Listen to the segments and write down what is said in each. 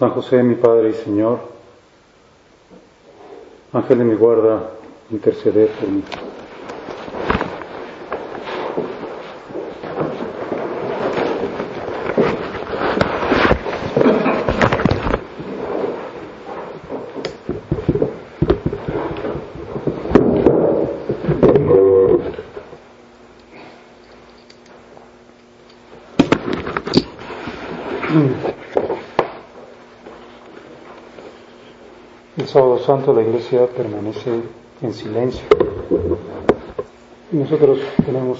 San José, mi Padre y Señor, Ángel de mi guarda, interceder por mí. Sábado santo la iglesia permanece en silencio. Nosotros tenemos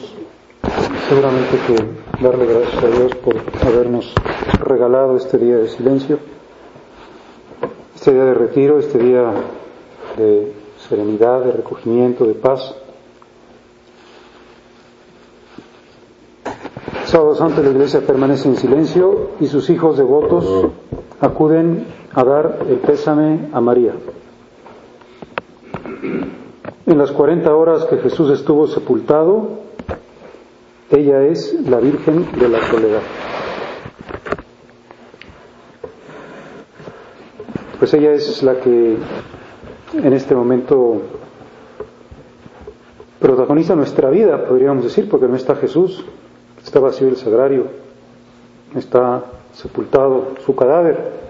seguramente que darle gracias a Dios por habernos regalado este día de silencio, este día de retiro, este día de serenidad, de recogimiento, de paz. Sábado santo la iglesia permanece en silencio y sus hijos devotos acuden a dar el pésame a María. En las 40 horas que Jesús estuvo sepultado, ella es la Virgen de la Soledad. Pues ella es la que en este momento protagoniza nuestra vida, podríamos decir, porque no está Jesús, está vacío el sagrario, está sepultado su cadáver,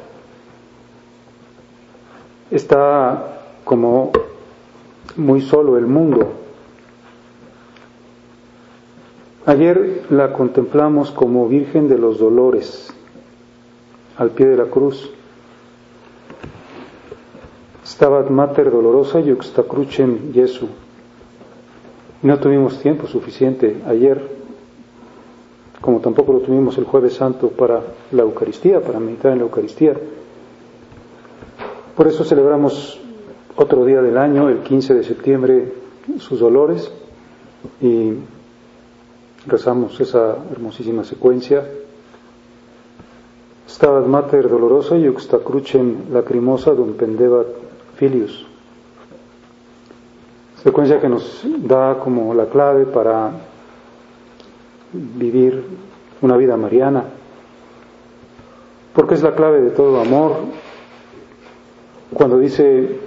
está como muy solo el mundo. Ayer la contemplamos como Virgen de los Dolores, al pie de la cruz. Stabat Mater Dolorosa Yuxta Crucem Jesu. No tuvimos tiempo suficiente ayer, como tampoco lo tuvimos el Jueves Santo para la Eucaristía, para meditar en la Eucaristía. Por eso celebramos otro día del año, el 15 de septiembre, sus dolores y rezamos esa hermosísima secuencia. Stabat Mater Dolorosa Yuxta Crucem Lacrimosa Dum Pendebat Filius. Secuencia que nos da como la clave para vivir una vida mariana, porque es la clave de todo amor. Cuando dice,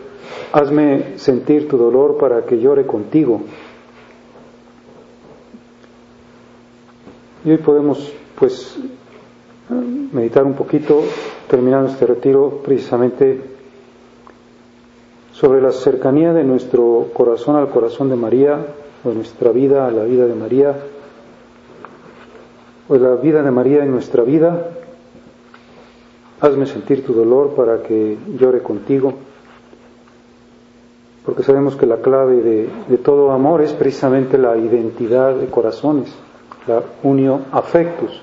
hazme sentir tu dolor para que llore contigo. Y hoy podemos, pues, meditar un poquito, terminando este retiro, precisamente sobre la cercanía de nuestro corazón al corazón de María, o de nuestra vida a la vida de María, o de la vida de María en nuestra vida. Hazme sentir tu dolor para que llore contigo, porque sabemos que la clave de, todo amor es precisamente la identidad de corazones, la unión afectus.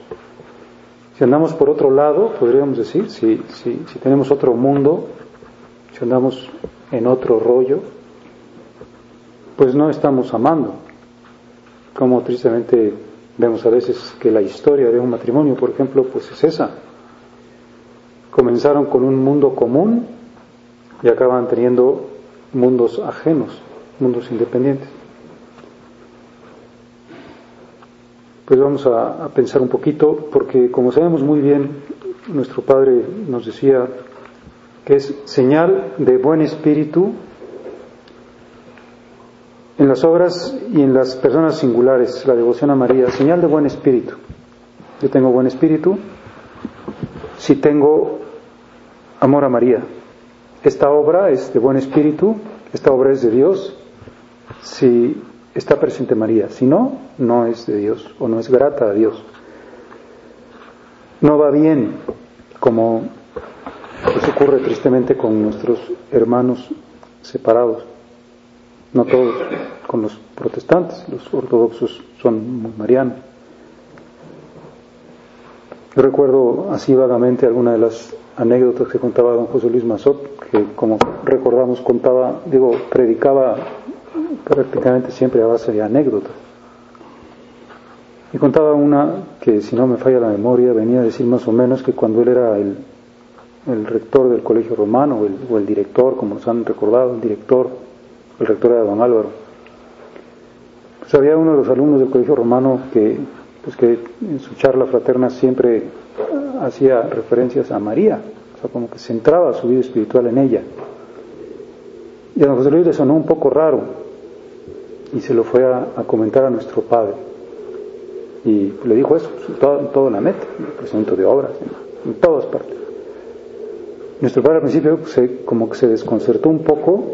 Si andamos por otro lado, podríamos decir, si, si, si tenemos otro mundo, si andamos en otro rollo, pues no estamos amando. Como tristemente vemos a veces que la historia de un matrimonio, por ejemplo, pues es esa. Comenzaron con un mundo común y acaban teniendo mundos ajenos, mundos independientes. Pues vamos a, pensar un poquito, porque como sabemos muy bien, nuestro Padre nos decía que es señal de buen espíritu en las obras y en las personas singulares, la devoción a María, señal de buen espíritu. Yo tengo buen espíritu si tengo amor a María. Esta obra es de buen espíritu, esta obra es de Dios si está presente María. Si no, no es de Dios o no es grata a Dios. No va bien como pues ocurre tristemente con nuestros hermanos separados. No todos, con los protestantes, los ortodoxos son muy marianos. Yo recuerdo así vagamente alguna de las anécdotas que contaba don José Luis Mazot, que como recordamos contaba, digo, predicaba prácticamente siempre a base de anécdotas. Y contaba una que, si no me falla la memoria, venía a decir más o menos que cuando él era el, el rector del colegio romano, o el, o el, director, como nos han recordado, el director, el rector era don Álvaro, pues había uno de los alumnos del colegio romano que, pues que en su charla fraterna siempre hacía referencias a María, o sea, como que centraba su vida espiritual en ella. Y a don José Luis le sonó un poco raro y se lo fue a, comentar a nuestro padre. Y le dijo eso, todo, todo la meta, en el presento de obras, en, en, todas partes. Nuestro padre al principio se, como que se desconcertó un poco,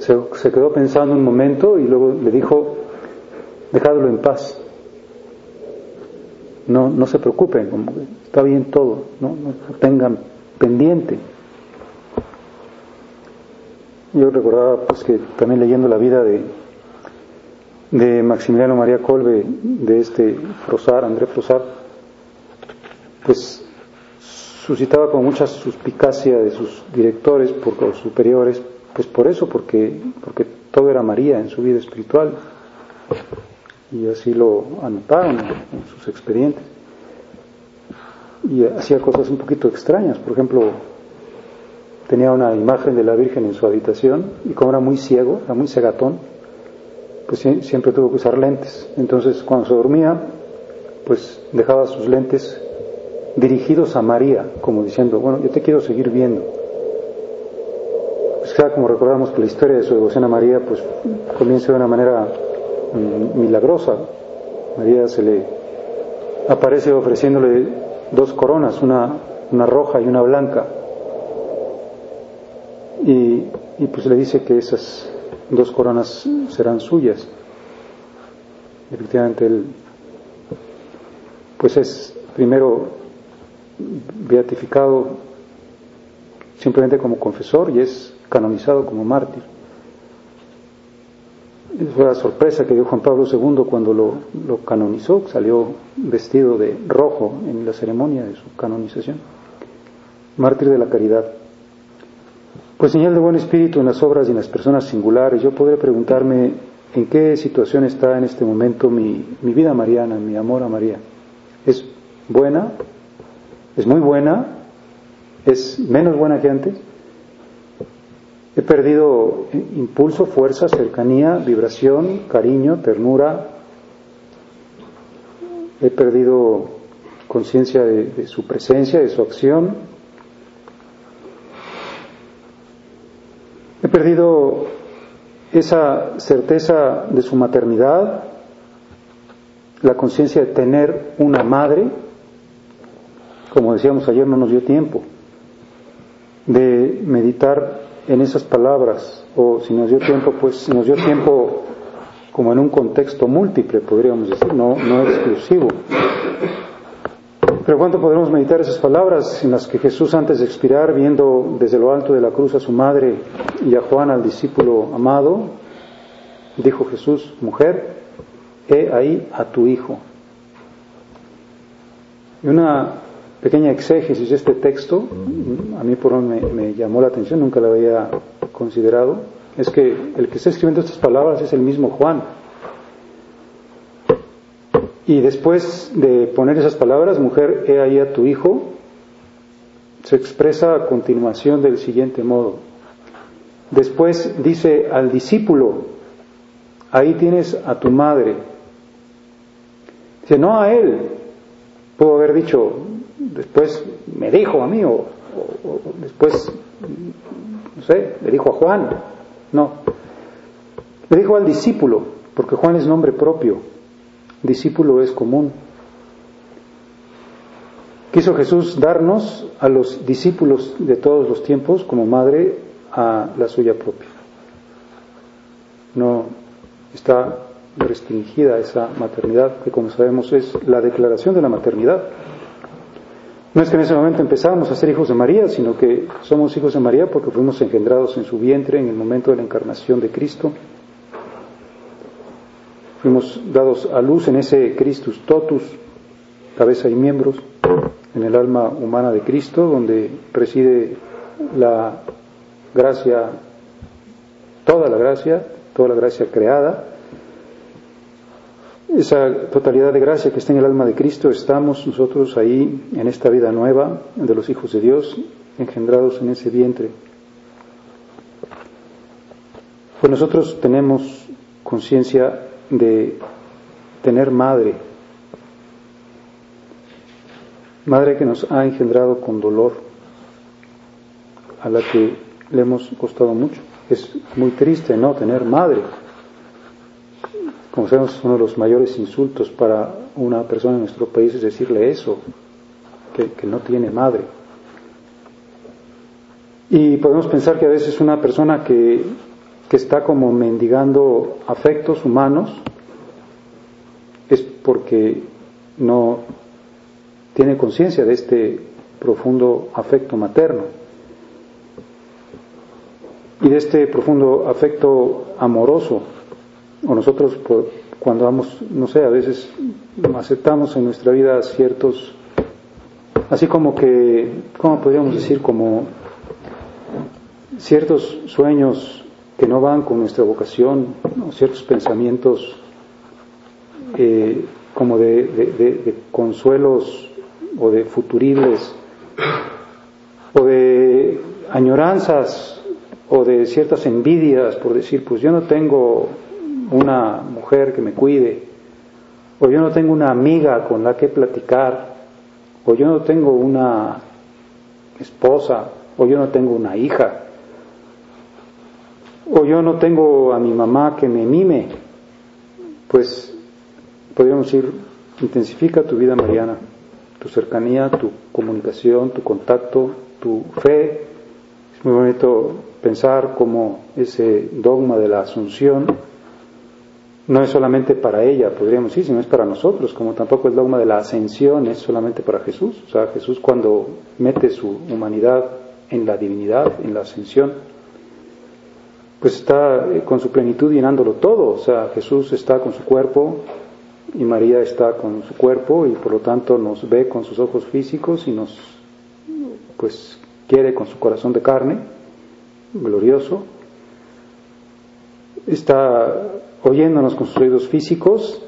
se, se quedó pensando un momento y luego le dijo, dejadlo en paz. No, no se preocupen, como está bien todo, no, no tengan pendiente. Yo recordaba pues que también leyendo la vida de, de Maximiliano María Colbe, de este Frosar, André Frosar, pues suscitaba con mucha suspicacia de sus directores, por los superiores, pues por eso, porque, porque todo era María en su vida espiritual y así lo anotaron en sus expedientes. Y hacía cosas un poquito extrañas, por ejemplo, tenía una imagen de la Virgen en su habitación y como era muy ciego, era muy cegatón, pues siempre tuvo que usar lentes. Entonces cuando se dormía, pues dejaba sus lentes dirigidos a María, como diciendo, bueno, yo te quiero seguir viendo. Pues como recordamos que la historia de su devoción a María, pues comienza de una manera milagrosa. María se le aparece ofreciéndole dos coronas, una, una roja y una blanca. Y, y, pues le dice que esas dos coronas serán suyas. Efectivamente, él pues es primero beatificado simplemente como confesor y es canonizado como mártir fue la sorpresa que dio Juan Pablo II cuando lo, canonizó, salió vestido de rojo en la ceremonia de su canonización. Mártir de la caridad. Pues señal de buen espíritu en las obras y en las personas singulares, yo podré preguntarme en qué situación está en este momento mi, mi vida mariana, mi amor a María. ¿Es buena? ¿Es muy buena? ¿Es menos buena que antes? He perdido impulso, fuerza, cercanía, vibración, cariño, ternura. He perdido conciencia de, su presencia, de su acción. He perdido esa certeza de su maternidad, la conciencia de tener una madre. Como decíamos ayer, no nos dio tiempo de meditar en esas palabras, o si nos dio tiempo, pues nos dio tiempo como en un contexto múltiple, podríamos decir, no, no exclusivo. Pero ¿cuánto podremos meditar esas palabras en las que Jesús antes de expirar, viendo desde lo alto de la cruz a su madre y a Juan, al discípulo amado, dijo Jesús, mujer, he ahí a tu hijo. Y una pequeña exégesis de este texto, a mí por me, me llamó la atención, nunca la había considerado, es que el que está escribiendo estas palabras es el mismo Juan. Y después de poner esas palabras, mujer, he ahí a tu hijo, se expresa a continuación del siguiente modo. Después dice al discípulo, ahí tienes a tu madre. Dice, no a él. Puedo haber dicho, después me dijo a mí, o, o, después, no sé, le dijo a Juan. No. Le dijo al discípulo, porque Juan es nombre propio. Discípulo es común. Quiso Jesús darnos a los discípulos de todos los tiempos como madre a la suya propia. No está restringida esa maternidad, que como sabemos es la declaración de la maternidad. No es que en ese momento empezamos a ser hijos de María, sino que somos hijos de María porque fuimos engendrados en su vientre en el momento de la encarnación de Cristo. Fuimos dados a luz en ese Christus totus, cabeza y miembros, en el alma humana de Cristo, donde reside la gracia, toda la gracia, toda la gracia creada. Esa totalidad de gracia que está en el alma de Cristo, estamos nosotros ahí en esta vida nueva de los hijos de Dios, engendrados en ese vientre. Pues nosotros tenemos conciencia de tener madre, madre que nos ha engendrado con dolor, a la que le hemos costado mucho. Es muy triste no tener madre. Como sabemos, uno de los mayores insultos para una persona en nuestro país es decirle eso, que, que no tiene madre. Y podemos pensar que a veces una persona que, que está como mendigando afectos humanos es porque no tiene conciencia de este profundo afecto materno y de este profundo afecto amoroso. O nosotros cuando vamos, no sé, a veces aceptamos en nuestra vida ciertos, así como que, ¿cómo podríamos decir? Como ciertos sueños que no van con nuestra vocación, ciertos pensamientos eh, como de, consuelos o de futuribles o de añoranzas o de ciertas envidias por decir, pues yo no tengo una mujer que me cuide, o yo no tengo una amiga con la que platicar, o yo no tengo una esposa, o yo no tengo una hija o yo no tengo a mi mamá que me mime, pues podríamos decir, intensifica tu vida mariana, tu cercanía, tu comunicación, tu contacto, tu fe. Es muy bonito pensar cómo ese dogma de la asunción no es solamente para ella, podríamos decir, sino es para nosotros, como tampoco el dogma de la ascensión es solamente para Jesús. O sea, Jesús cuando mete su humanidad en la divinidad, en la ascensión, pues está eh, con su plenitud llenándolo todo. O sea, Jesús está con su cuerpo y María está con su cuerpo y por lo tanto nos ve con sus ojos físicos y nos pues quiere con su corazón de carne, glorioso. Está oyéndonos con físicos,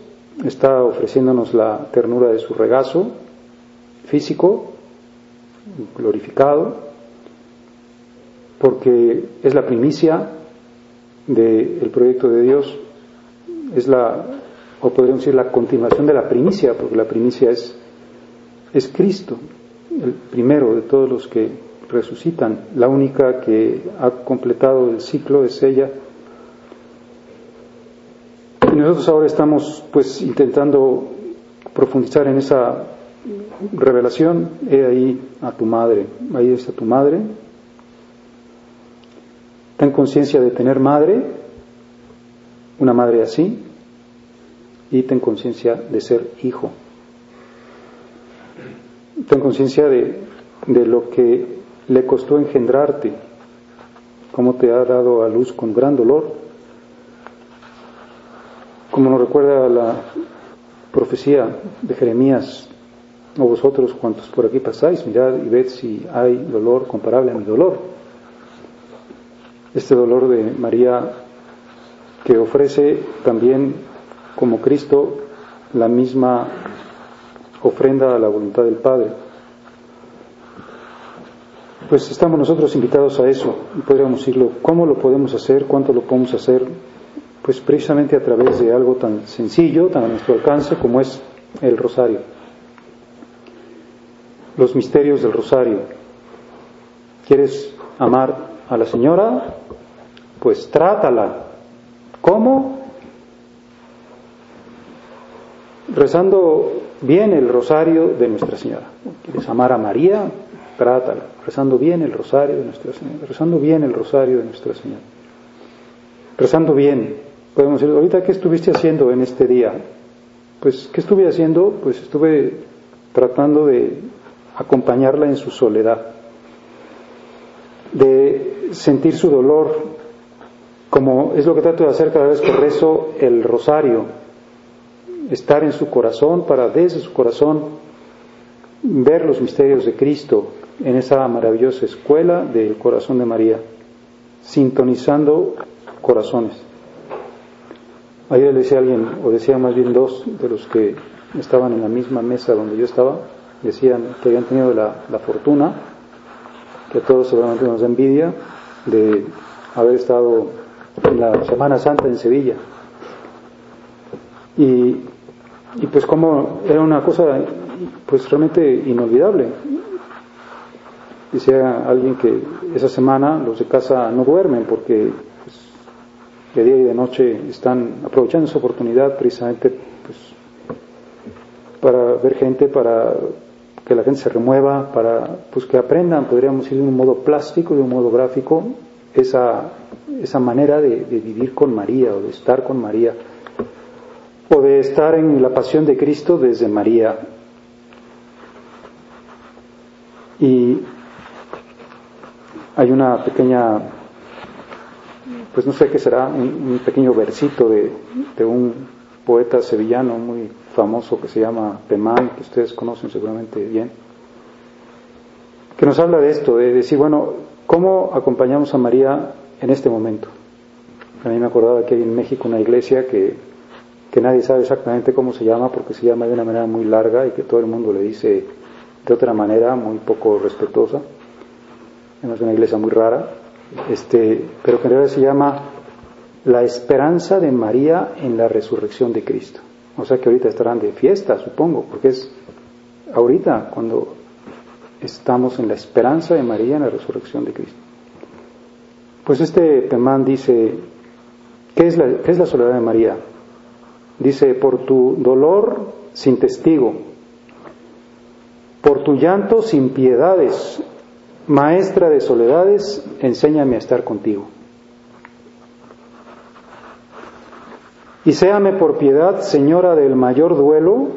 está ofreciéndonos la ternura de su regazo físico, glorificado, porque es la primicia del proyecto de Dios es la, o podríamos decir, la continuación de la primicia, porque la primicia es, es Cristo, el primero de todos los que resucitan, la única que ha completado el ciclo es ella. Nosotros ahora estamos pues intentando profundizar en esa revelación, he ahí a tu madre, ahí está tu madre, Ten conciencia de tener madre, una madre así, y ten conciencia de ser hijo. Ten conciencia de, de lo que le costó engendrarte, cómo te ha dado a luz con gran dolor, como nos recuerda la profecía de Jeremías, o vosotros cuantos por aquí pasáis, mirad y ved si hay dolor comparable a mi dolor este dolor de María que ofrece también como Cristo la misma ofrenda a la voluntad del Padre. Pues estamos nosotros invitados a eso, podríamos decirlo, ¿cómo lo podemos hacer? ¿Cuánto lo podemos hacer? Pues precisamente a través de algo tan sencillo, tan a nuestro alcance como es el rosario. Los misterios del rosario. ¿Quieres amar a la señora, pues trátala. ¿Cómo? Rezando bien el rosario de Nuestra Señora. ¿Quieres amar a María? Trátala. Rezando bien el rosario de Nuestra Señora. Rezando bien el rosario de Nuestra Señora. Rezando bien. Podemos decir, ahorita, ¿qué estuviste haciendo en este día? Pues, ¿qué estuve haciendo? Pues estuve tratando de acompañarla en su soledad, de sentir su dolor, como es lo que trato de hacer cada vez que rezo el rosario, estar en su corazón para desde su corazón ver los misterios de Cristo en esa maravillosa escuela del corazón de María, sintonizando corazones. Ayer le decía alguien, o decía más bien dos de los que estaban en la misma mesa donde yo estaba, decían que habían tenido la, la fortuna, que a todos seguramente nos da envidia, de haber estado en la Semana Santa en Sevilla. Y, y pues como era una cosa pues realmente inolvidable. Decía alguien que esa semana los de casa no duermen porque de día y de noche están aprovechando esa oportunidad precisamente pues, para ver gente, para que la gente se remueva, para pues, que aprendan, podríamos ir de un modo plástico, de un modo gráfico, esa, esa manera de, de vivir con María o de estar con María o de estar en la pasión de Cristo desde María. Y hay una pequeña, pues no sé qué será, un, pequeño versito de, de, un poeta sevillano muy famoso que se llama Pemán, que ustedes conocen seguramente bien, que nos habla de esto, de decir, bueno, ¿cómo acompañamos a María en este momento? A mí me acordaba que hay en México una iglesia que, que nadie sabe exactamente cómo se llama porque se llama de una manera muy larga y que todo el mundo le dice de otra manera, muy poco respetuosa. Es una iglesia muy rara, este, pero que en realidad se llama La esperanza de María en la resurrección de Cristo. O sea que ahorita estarán de fiesta, supongo, porque es ahorita cuando estamos en la esperanza de María en la resurrección de Cristo. Pues este Pemán dice, ¿qué es la, qué es la soledad de María? Dice, por tu dolor sin testigo, por tu llanto sin piedades, maestra de soledades, enséñame a estar contigo. Y séame por piedad, señora del mayor duelo,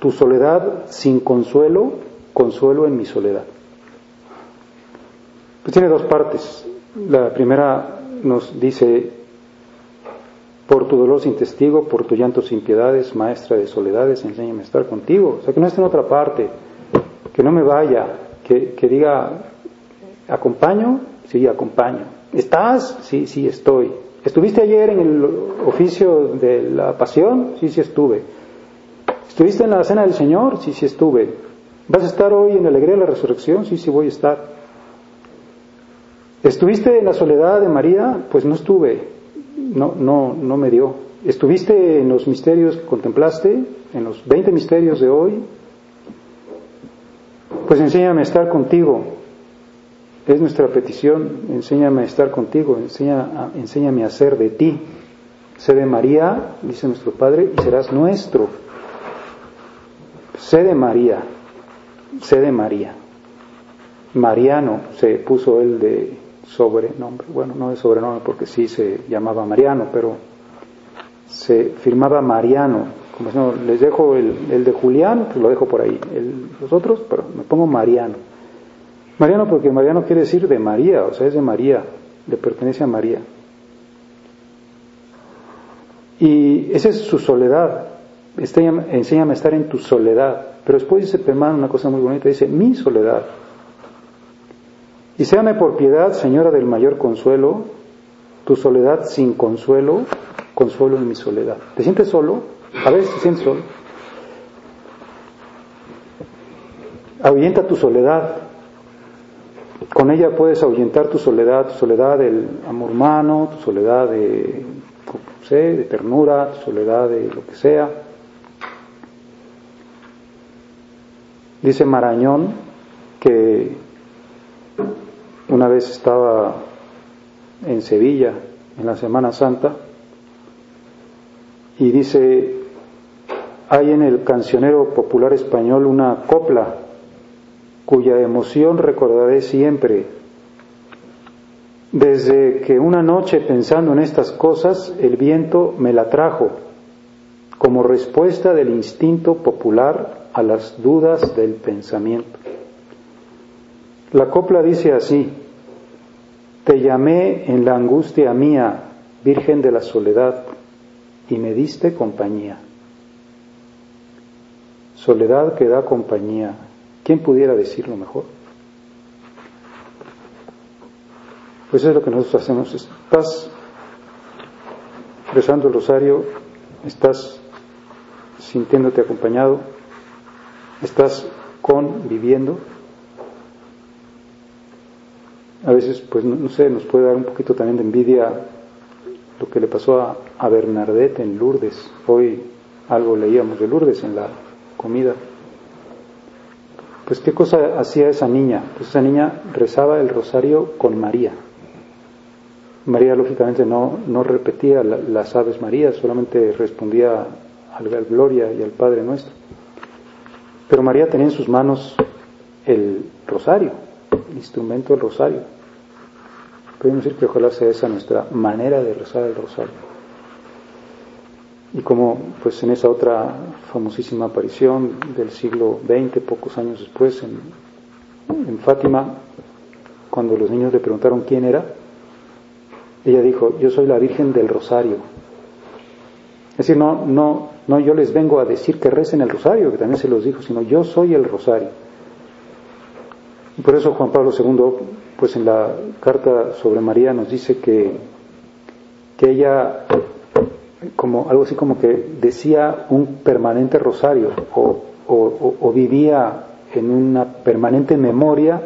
tu soledad sin consuelo, consuelo en mi soledad. Pues tiene dos partes. La primera nos dice, por tu dolor sin testigo, por tu llanto sin piedades, maestra de soledades, enséñame a estar contigo. O sea que no está en otra parte que no me vaya, que, diga, ¿acompaño? Sí, acompaño. ¿Estás? Sí, sí, estoy. ¿Estuviste ayer en el oficio de la pasión? Sí, sí estuve. ¿Estuviste en la cena del Señor? Sí, sí estuve. ¿Vas a estar hoy en la alegría de la resurrección? Sí, sí voy a estar. ¿Estuviste en la soledad de María? Pues no estuve. No, no, no me dio. ¿Estuviste en los misterios que contemplaste? En los 20 misterios de hoy? Pues enséñame a estar contigo. Es nuestra petición, enséñame a estar contigo, enséñame a ser de ti. Sé de María, dice nuestro Padre, y serás nuestro. Sé de María, sé de María. Mariano se puso él de sobrenombre, bueno, no de sobrenombre porque sí se llamaba Mariano, pero se firmaba Mariano, como si no, les dejo el, de Julián, pues lo dejo por ahí. los otros, pero me pongo Mariano. Mariano porque Mariano quiere decir de María, o sea, es de María, le pertenece a María. Y esa es su soledad. enséñame a estar en tu soledad. Pero después dice Pemán una cosa muy bonita, dice, mi soledad. Y séame por piedad, Señora del mayor consuelo, tu soledad sin consuelo, consuelo en mi soledad. ¿Te sientes solo? A veces te sientes solo. Ahuyenta tu soledad. Con ella puedes ahuyentar tu soledad, tu soledad del amor humano, tu soledad de, no sé, de ternura, tu soledad de lo que sea. Dice Marañón que una vez estaba en Sevilla en la Semana Santa y dice hay en el cancionero popular español una copla cuya emoción recordaré siempre. Desde que una noche pensando en estas cosas, el viento me la trajo como respuesta del instinto popular a las dudas del pensamiento. La copla dice así, te llamé en la angustia mía, Virgen de la Soledad, y me diste compañía soledad que da compañía, ¿Quién pudiera decirlo mejor? Pues es lo que nosotros hacemos. Estás rezando el rosario, estás sintiéndote acompañado, estás conviviendo. A veces, pues no, sé, nos puede dar un poquito también de envidia lo que le pasó a, a Bernadette en Lourdes. Hoy algo leíamos de Lourdes en la comida. Pues qué cosa hacía esa niña. Pues esa niña rezaba el rosario con María. María lógicamente no, no repetía las aves María, solamente respondía al, Gloria y al Padre nuestro. Pero María tenía en sus manos el rosario, el instrumento del rosario. Podemos decir que ojalá sea esa nuestra manera de rezar el rosario. Y como pues en esa otra famosísima aparición del siglo XX, pocos años después, en, en Fátima, cuando los niños le preguntaron quién era, ella dijo, yo soy la Virgen del Rosario. Es decir, no, no, no yo les vengo a decir que recen el Rosario, que también se los dijo, sino yo soy el Rosario. Y por eso Juan Pablo II, pues en la carta sobre María nos dice que, que ella como algo así como que decía un permanente rosario o, vivía en una permanente memoria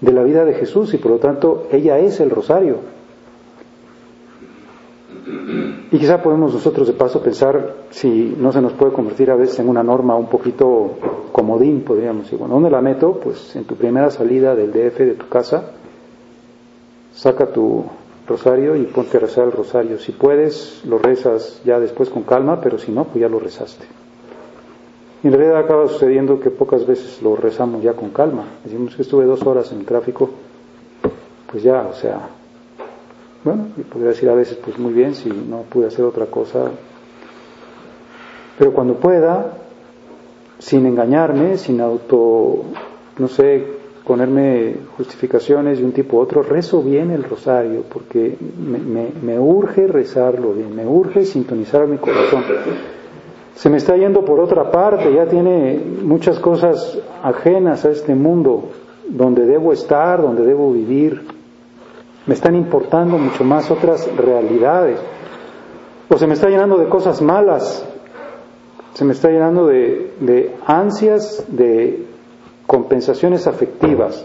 de la vida de Jesús y por lo tanto ella es el rosario. Y quizá podemos nosotros de paso pensar si no se nos puede convertir a veces en una norma un poquito comodín, podríamos decir. Bueno, ¿dónde la meto? Pues en tu primera salida del DF de tu casa, saca tu rosario y ponte a rezar el rosario. Si puedes, lo rezas ya después con calma, pero si no, pues ya lo rezaste. Y en realidad acaba sucediendo que pocas veces lo rezamos ya con calma. Decimos que estuve dos horas en el tráfico, pues ya, o sea, bueno, y podría decir a veces, pues muy bien, si no pude hacer otra cosa. Pero cuando pueda, sin engañarme, sin auto, no sé, ponerme justificaciones de un tipo u otro, rezo bien el rosario porque me, urge rezarlo bien, me urge sintonizar mi corazón. Se me está yendo por otra parte, ya tiene muchas cosas ajenas a este mundo donde debo estar, donde debo vivir. Me están importando mucho más otras realidades. O se me está llenando de cosas malas, se me está llenando de, ansias, de compensaciones afectivas,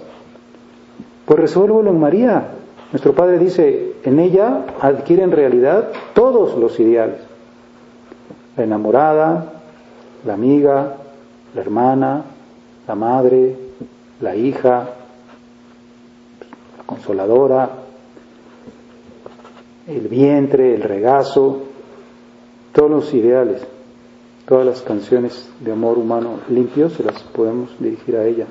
pues resuélvelo en María. Nuestro Padre dice, en ella adquieren realidad todos los ideales. La enamorada, la amiga, la hermana, la madre, la hija, la consoladora, el vientre, el regazo, todos los ideales. Todas las canciones de amor humano limpio se las podemos dirigir a ella.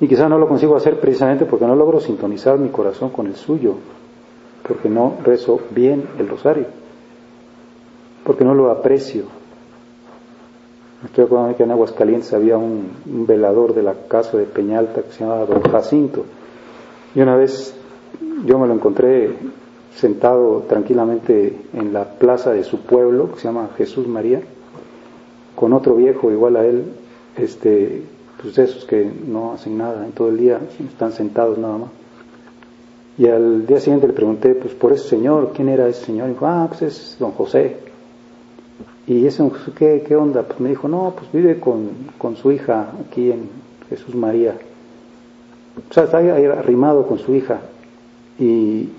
Y quizá no lo consigo hacer precisamente porque no logro sintonizar mi corazón con el suyo, porque no rezo bien el rosario, porque no lo aprecio. Estoy acordando que en Aguascalientes había un, un, velador de la casa de Peñalta que se llamaba Don Jacinto. Y una vez yo me lo encontré sentado tranquilamente en la plaza de su pueblo, que se llama Jesús María, con otro viejo igual a él, este, pues esos que no hacen nada en todo el día, están sentados nada más. Y al día siguiente le pregunté, pues por ese señor, ¿quién era ese señor? Y dijo, ah, pues es don José. ¿Y ese don José qué, qué onda? Pues me dijo, no, pues vive con, con su hija aquí en Jesús María. O sea, está ahí arrimado con su hija. Y,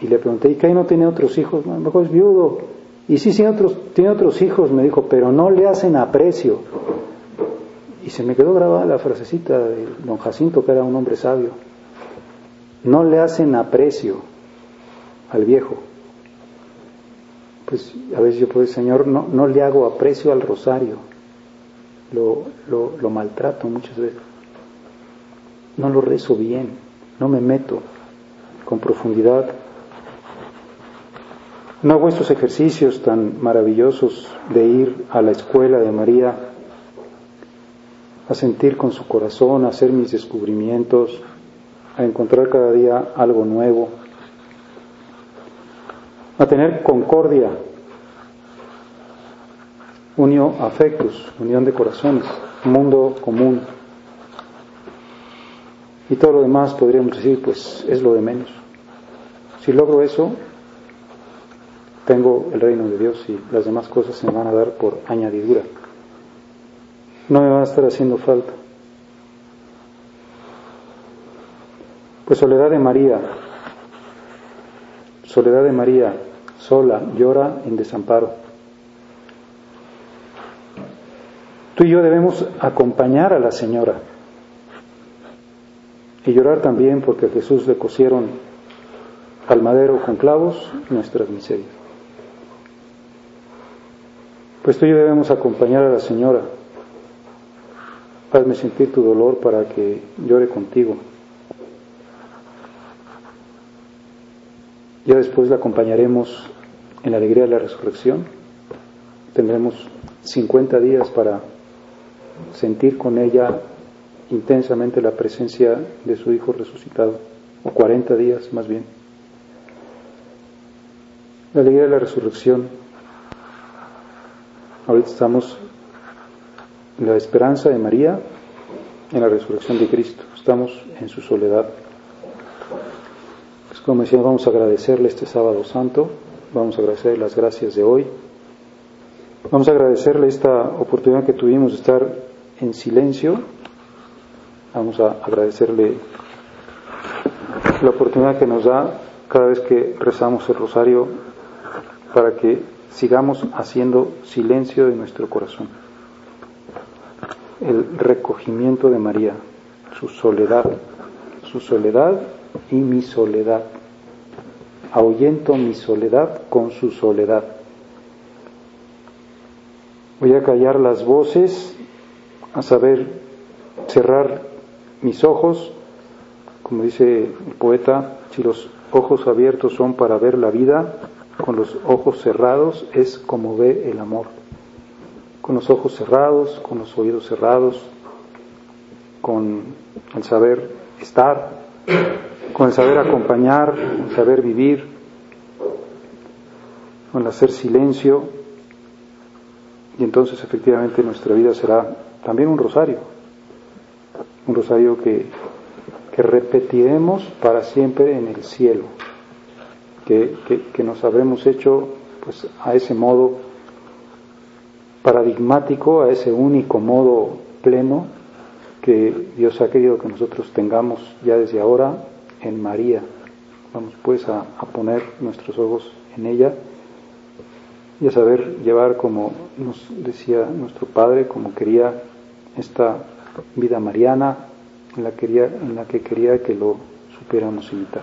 y le pregunté, ¿y qué no tiene otros hijos? Lo mejor es viudo. Y sí, tiene otros, tiene otros hijos, me dijo, pero no le hacen aprecio. Y se me quedó grabada la frasecita de don Jacinto, que era un hombre sabio. No le hacen aprecio al viejo. Pues a veces yo decir, Señor, no, no le hago aprecio al rosario. Lo, lo maltrato muchas veces. No lo rezo bien. No me meto con profundidad no hago estos ejercicios tan maravillosos de ir a la escuela de María, a sentir con su corazón, a hacer mis descubrimientos, a encontrar cada día algo nuevo, a tener concordia unión afectos, unión de corazones, mundo común. Y todo lo demás podríamos decir, pues es lo de menos. Si logro eso, tengo el reino de Dios y las demás cosas se me van a dar por añadidura. No me va a estar haciendo falta. Pues soledad de María, soledad de María, sola, llora en desamparo. Tú y yo debemos acompañar a la Señora y llorar también porque a Jesús le cosieron al madero con clavos nuestras miserias. Pues tú y yo debemos acompañar a la Señora. Hazme sentir tu dolor para que llore contigo. Ya después la acompañaremos en la alegría de la resurrección. Tendremos 50 días para sentir con ella intensamente la presencia de su Hijo resucitado, o 40 días más bien. La alegría de la resurrección. Ahorita estamos en la esperanza de María, en la resurrección de Cristo. Estamos en su soledad. Como decía, vamos a agradecerle este sábado santo, vamos a agradecerle las gracias de hoy, vamos a agradecerle esta oportunidad que tuvimos de estar en silencio, vamos a agradecerle la oportunidad que nos da cada vez que rezamos el rosario para que sigamos haciendo silencio de nuestro corazón. El recogimiento de María, su soledad, su soledad y mi soledad. Ahuyento mi soledad con su soledad. Voy a callar las voces, a saber cerrar mis ojos, como dice el poeta, si los ojos abiertos son para ver la vida, con los ojos cerrados es como ve el amor. Con los ojos cerrados, con los oídos cerrados, con el saber estar, con el saber acompañar, con el saber vivir, con el hacer silencio. Y entonces efectivamente nuestra vida será también un rosario, un rosario que, que repetiremos para siempre en el cielo que, nos habremos hecho pues, a ese modo paradigmático, a ese único modo pleno que Dios ha querido que nosotros tengamos ya desde ahora en María. Vamos pues a, a poner nuestros ojos en ella y a saber llevar como nos decía nuestro Padre, como quería esta vida mariana en la, quería, en la que quería que lo supiéramos imitar.